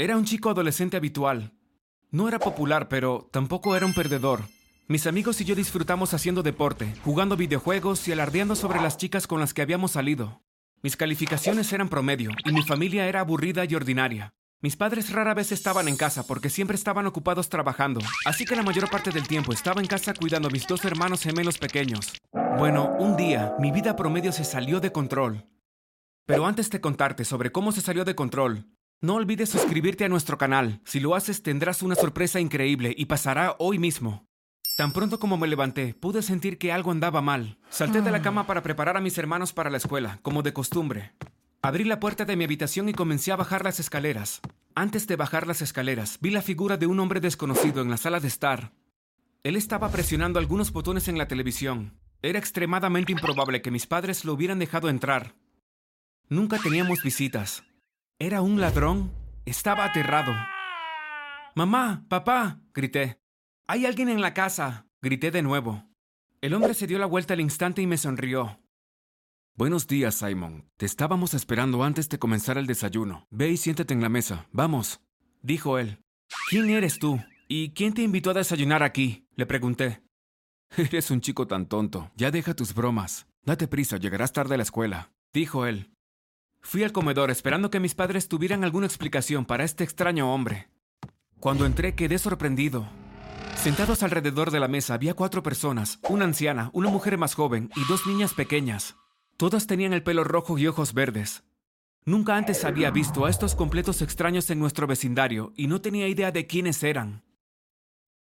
Era un chico adolescente habitual. No era popular, pero tampoco era un perdedor. Mis amigos y yo disfrutamos haciendo deporte, jugando videojuegos y alardeando sobre las chicas con las que habíamos salido. Mis calificaciones eran promedio y mi familia era aburrida y ordinaria. Mis padres rara vez estaban en casa porque siempre estaban ocupados trabajando, así que la mayor parte del tiempo estaba en casa cuidando a mis dos hermanos gemelos pequeños. Bueno, un día mi vida promedio se salió de control. Pero antes de contarte sobre cómo se salió de control, no olvides suscribirte a nuestro canal. Si lo haces tendrás una sorpresa increíble y pasará hoy mismo. Tan pronto como me levanté, pude sentir que algo andaba mal. Salté de la cama para preparar a mis hermanos para la escuela, como de costumbre. Abrí la puerta de mi habitación y comencé a bajar las escaleras. Antes de bajar las escaleras, vi la figura de un hombre desconocido en la sala de estar. Él estaba presionando algunos botones en la televisión. Era extremadamente improbable que mis padres lo hubieran dejado entrar. Nunca teníamos visitas. ¿Era un ladrón? Estaba aterrado. Mamá, papá, grité. Hay alguien en la casa, grité de nuevo. El hombre se dio la vuelta al instante y me sonrió. Buenos días, Simon. Te estábamos esperando antes de comenzar el desayuno. Ve y siéntate en la mesa. Vamos, dijo él. ¿Quién eres tú? ¿Y quién te invitó a desayunar aquí? Le pregunté. Eres un chico tan tonto. Ya deja tus bromas. Date prisa, llegarás tarde a la escuela, dijo él. Fui al comedor esperando que mis padres tuvieran alguna explicación para este extraño hombre. Cuando entré quedé sorprendido. Sentados alrededor de la mesa había cuatro personas, una anciana, una mujer más joven y dos niñas pequeñas. Todas tenían el pelo rojo y ojos verdes. Nunca antes había visto a estos completos extraños en nuestro vecindario y no tenía idea de quiénes eran.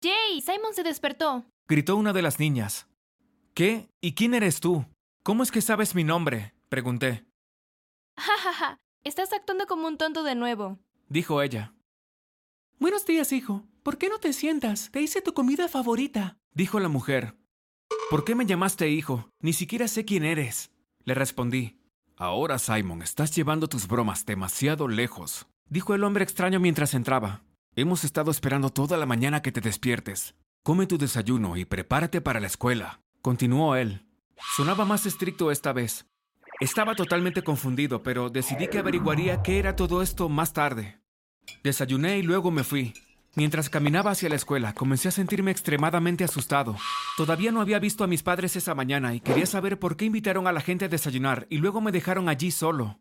Jay, Simon se despertó. Gritó una de las niñas. ¿Qué? ¿Y quién eres tú? ¿Cómo es que sabes mi nombre? Pregunté. Ja, ja, ja. Estás actuando como un tonto de nuevo. Dijo ella. Buenos días, hijo. ¿Por qué no te sientas? Te hice tu comida favorita. Dijo la mujer. ¿Por qué me llamaste hijo? Ni siquiera sé quién eres. Le respondí. Ahora, Simon, estás llevando tus bromas demasiado lejos, dijo el hombre extraño mientras entraba. Hemos estado esperando toda la mañana que te despiertes. Come tu desayuno y prepárate para la escuela, continuó él. Sonaba más estricto esta vez. Estaba totalmente confundido, pero decidí que averiguaría qué era todo esto más tarde. Desayuné y luego me fui. Mientras caminaba hacia la escuela, comencé a sentirme extremadamente asustado. Todavía no había visto a mis padres esa mañana y quería saber por qué invitaron a la gente a desayunar y luego me dejaron allí solo.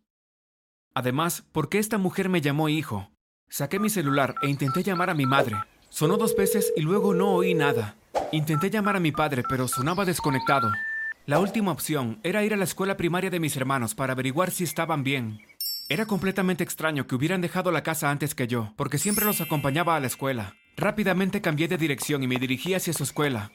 Además, ¿por qué esta mujer me llamó hijo? Saqué mi celular e intenté llamar a mi madre. Sonó dos veces y luego no oí nada. Intenté llamar a mi padre, pero sonaba desconectado. La última opción era ir a la escuela primaria de mis hermanos para averiguar si estaban bien. Era completamente extraño que hubieran dejado la casa antes que yo, porque siempre los acompañaba a la escuela. Rápidamente cambié de dirección y me dirigí hacia su escuela.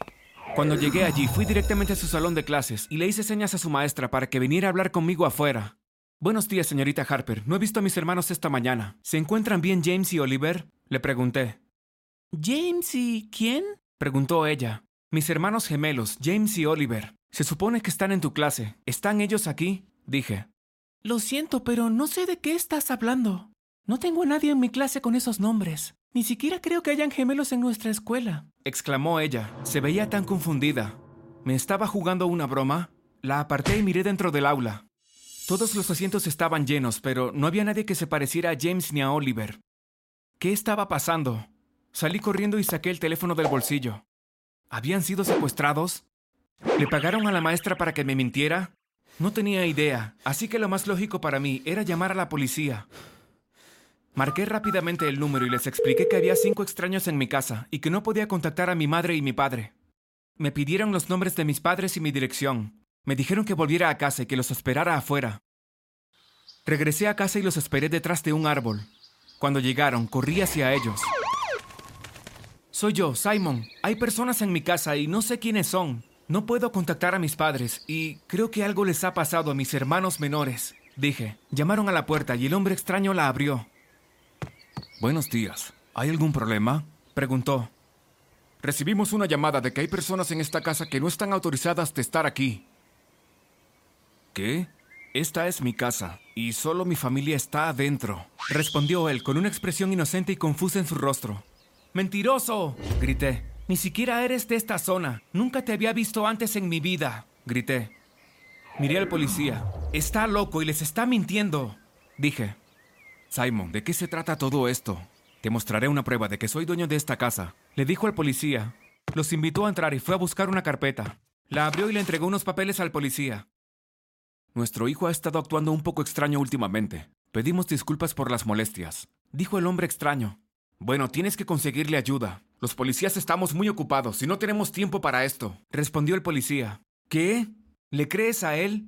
Cuando llegué allí, fui directamente a su salón de clases y le hice señas a su maestra para que viniera a hablar conmigo afuera. Buenos días, señorita Harper. No he visto a mis hermanos esta mañana. ¿Se encuentran bien James y Oliver? Le pregunté. ¿James y quién? Preguntó ella. Mis hermanos gemelos, James y Oliver. Se supone que están en tu clase. ¿Están ellos aquí? Dije. Lo siento, pero no sé de qué estás hablando. No tengo a nadie en mi clase con esos nombres. Ni siquiera creo que hayan gemelos en nuestra escuela. Exclamó ella. Se veía tan confundida. ¿Me estaba jugando una broma? La aparté y miré dentro del aula. Todos los asientos estaban llenos, pero no había nadie que se pareciera a James ni a Oliver. ¿Qué estaba pasando? Salí corriendo y saqué el teléfono del bolsillo. ¿Habían sido secuestrados? ¿Le pagaron a la maestra para que me mintiera? No tenía idea, así que lo más lógico para mí era llamar a la policía. Marqué rápidamente el número y les expliqué que había cinco extraños en mi casa y que no podía contactar a mi madre y mi padre. Me pidieron los nombres de mis padres y mi dirección. Me dijeron que volviera a casa y que los esperara afuera. Regresé a casa y los esperé detrás de un árbol. Cuando llegaron, corrí hacia ellos. Soy yo, Simon. Hay personas en mi casa y no sé quiénes son. No puedo contactar a mis padres y creo que algo les ha pasado a mis hermanos menores. Dije. Llamaron a la puerta y el hombre extraño la abrió. Buenos días. ¿Hay algún problema? Preguntó. Recibimos una llamada de que hay personas en esta casa que no están autorizadas de estar aquí. ¿Qué? Esta es mi casa y solo mi familia está adentro, respondió él con una expresión inocente y confusa en su rostro. ¡Mentiroso! grité. Ni siquiera eres de esta zona. Nunca te había visto antes en mi vida, grité. Miré al policía. Está loco y les está mintiendo, dije. Simon, ¿de qué se trata todo esto? Te mostraré una prueba de que soy dueño de esta casa, le dijo al policía. Los invitó a entrar y fue a buscar una carpeta. La abrió y le entregó unos papeles al policía. Nuestro hijo ha estado actuando un poco extraño últimamente. Pedimos disculpas por las molestias, dijo el hombre extraño. Bueno, tienes que conseguirle ayuda. Los policías estamos muy ocupados y no tenemos tiempo para esto, respondió el policía. ¿Qué? ¿Le crees a él?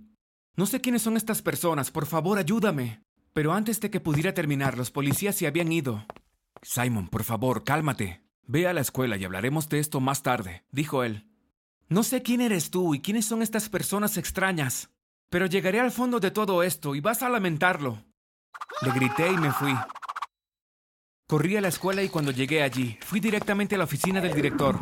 No sé quiénes son estas personas, por favor ayúdame. Pero antes de que pudiera terminar, los policías se habían ido. Simon, por favor, cálmate. Ve a la escuela y hablaremos de esto más tarde, dijo él. No sé quién eres tú y quiénes son estas personas extrañas, pero llegaré al fondo de todo esto y vas a lamentarlo. Le grité y me fui. Corrí a la escuela y cuando llegué allí, fui directamente a la oficina del director.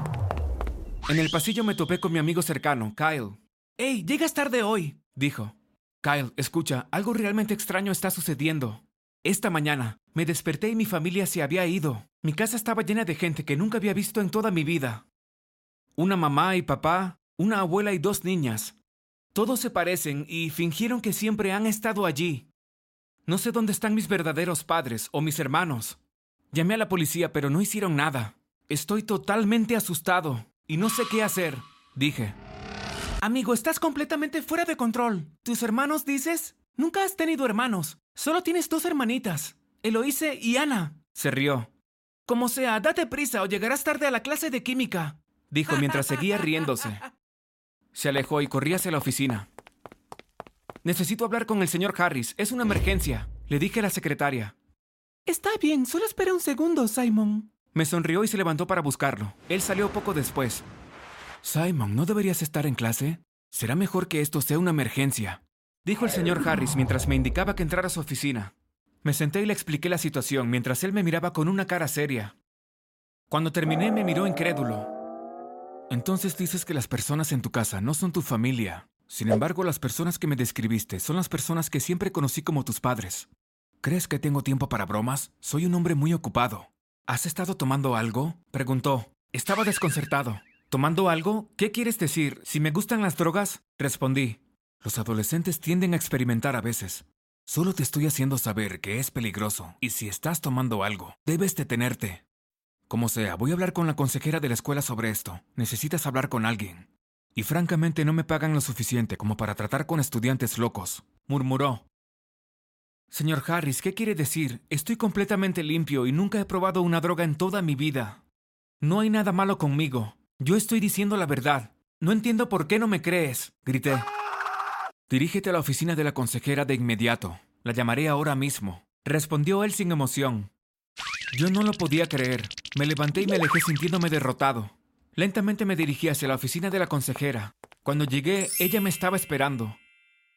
En el pasillo me topé con mi amigo cercano, Kyle. ¡Hey, llegas tarde hoy! dijo. Kyle, escucha, algo realmente extraño está sucediendo. Esta mañana me desperté y mi familia se había ido. Mi casa estaba llena de gente que nunca había visto en toda mi vida. Una mamá y papá, una abuela y dos niñas. Todos se parecen y fingieron que siempre han estado allí. No sé dónde están mis verdaderos padres o mis hermanos. Llamé a la policía, pero no hicieron nada. Estoy totalmente asustado y no sé qué hacer, dije. Amigo, estás completamente fuera de control. ¿Tus hermanos dices? Nunca has tenido hermanos. Solo tienes dos hermanitas, Eloise y Ana. Se rió. Como sea, date prisa o llegarás tarde a la clase de química, dijo mientras seguía riéndose. Se alejó y corrí hacia la oficina. Necesito hablar con el señor Harris. Es una emergencia, le dije a la secretaria. Está bien, solo espera un segundo, Simon. Me sonrió y se levantó para buscarlo. Él salió poco después. Simon, ¿no deberías estar en clase? Será mejor que esto sea una emergencia, dijo el señor Harris mientras me indicaba que entrara a su oficina. Me senté y le expliqué la situación mientras él me miraba con una cara seria. Cuando terminé me miró incrédulo. Entonces dices que las personas en tu casa no son tu familia. Sin embargo, las personas que me describiste son las personas que siempre conocí como tus padres. ¿Crees que tengo tiempo para bromas? Soy un hombre muy ocupado. ¿Has estado tomando algo? Preguntó. Estaba desconcertado. ¿Tomando algo? ¿Qué quieres decir? ¿Si me gustan las drogas? Respondí. Los adolescentes tienden a experimentar a veces. Solo te estoy haciendo saber que es peligroso y si estás tomando algo, debes detenerte. Como sea, voy a hablar con la consejera de la escuela sobre esto. Necesitas hablar con alguien. Y francamente no me pagan lo suficiente como para tratar con estudiantes locos, murmuró. Señor Harris, ¿qué quiere decir? Estoy completamente limpio y nunca he probado una droga en toda mi vida. No hay nada malo conmigo. Yo estoy diciendo la verdad. No entiendo por qué no me crees, grité. Dirígete a la oficina de la consejera de inmediato. La llamaré ahora mismo, respondió él sin emoción. Yo no lo podía creer. Me levanté y me alejé sintiéndome derrotado. Lentamente me dirigí hacia la oficina de la consejera. Cuando llegué, ella me estaba esperando.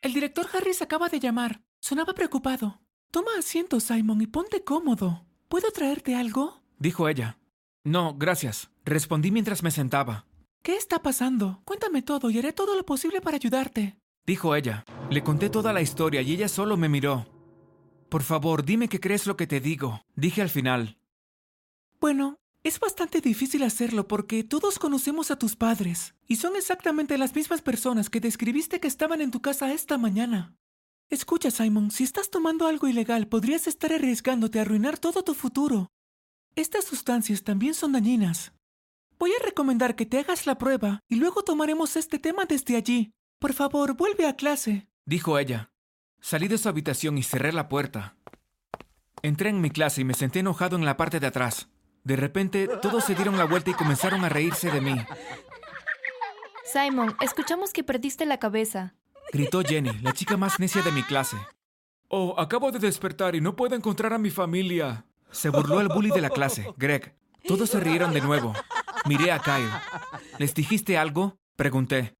El director Harris acaba de llamar. Sonaba preocupado. Toma asiento, Simon, y ponte cómodo. ¿Puedo traerte algo? dijo ella. No, gracias, respondí mientras me sentaba. ¿Qué está pasando? Cuéntame todo y haré todo lo posible para ayudarte, dijo ella. Le conté toda la historia y ella solo me miró. Por favor, dime que crees lo que te digo, dije al final. Bueno, es bastante difícil hacerlo porque todos conocemos a tus padres y son exactamente las mismas personas que describiste que estaban en tu casa esta mañana. Escucha, Simon, si estás tomando algo ilegal podrías estar arriesgándote a arruinar todo tu futuro. Estas sustancias también son dañinas. Voy a recomendar que te hagas la prueba y luego tomaremos este tema desde allí. Por favor, vuelve a clase, dijo ella. Salí de su habitación y cerré la puerta. Entré en mi clase y me senté enojado en la parte de atrás. De repente, todos se dieron la vuelta y comenzaron a reírse de mí. Simon, escuchamos que perdiste la cabeza. Gritó Jenny, la chica más necia de mi clase. Oh, acabo de despertar y no puedo encontrar a mi familia. Se burló el bully de la clase, Greg. Todos se rieron de nuevo. Miré a Kyle. ¿Les dijiste algo? Pregunté.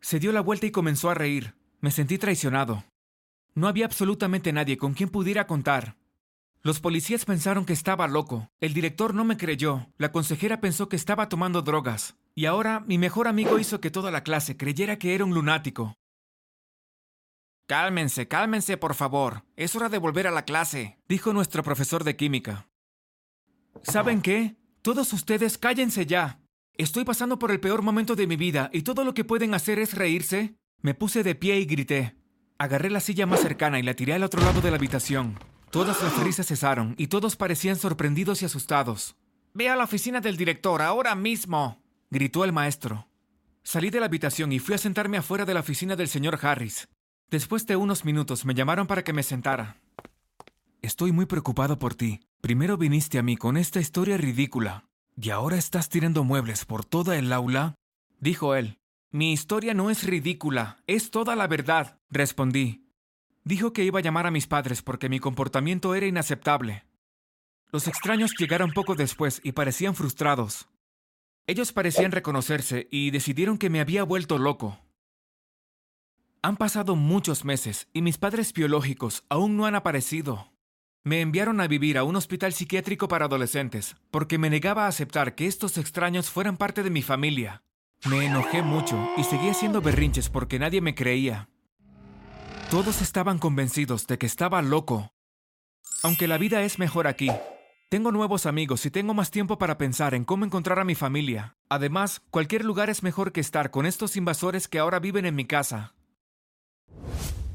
Se dio la vuelta y comenzó a reír. Me sentí traicionado. No había absolutamente nadie con quien pudiera contar. Los policías pensaron que estaba loco. El director no me creyó. La consejera pensó que estaba tomando drogas. Y ahora mi mejor amigo hizo que toda la clase creyera que era un lunático. Cálmense, cálmense, por favor. Es hora de volver a la clase, dijo nuestro profesor de química. ¿Saben qué? Todos ustedes cállense ya. Estoy pasando por el peor momento de mi vida y todo lo que pueden hacer es reírse. Me puse de pie y grité. Agarré la silla más cercana y la tiré al otro lado de la habitación. Todas las risas cesaron y todos parecían sorprendidos y asustados. Ve a la oficina del director ahora mismo, gritó el maestro. Salí de la habitación y fui a sentarme afuera de la oficina del señor Harris. Después de unos minutos me llamaron para que me sentara. Estoy muy preocupado por ti. Primero viniste a mí con esta historia ridícula. ¿Y ahora estás tirando muebles por toda el aula? dijo él. Mi historia no es ridícula, es toda la verdad, respondí. Dijo que iba a llamar a mis padres porque mi comportamiento era inaceptable. Los extraños llegaron poco después y parecían frustrados. Ellos parecían reconocerse y decidieron que me había vuelto loco. Han pasado muchos meses y mis padres biológicos aún no han aparecido. Me enviaron a vivir a un hospital psiquiátrico para adolescentes porque me negaba a aceptar que estos extraños fueran parte de mi familia. Me enojé mucho y seguí haciendo berrinches porque nadie me creía. Todos estaban convencidos de que estaba loco. Aunque la vida es mejor aquí, tengo nuevos amigos y tengo más tiempo para pensar en cómo encontrar a mi familia. Además, cualquier lugar es mejor que estar con estos invasores que ahora viven en mi casa. you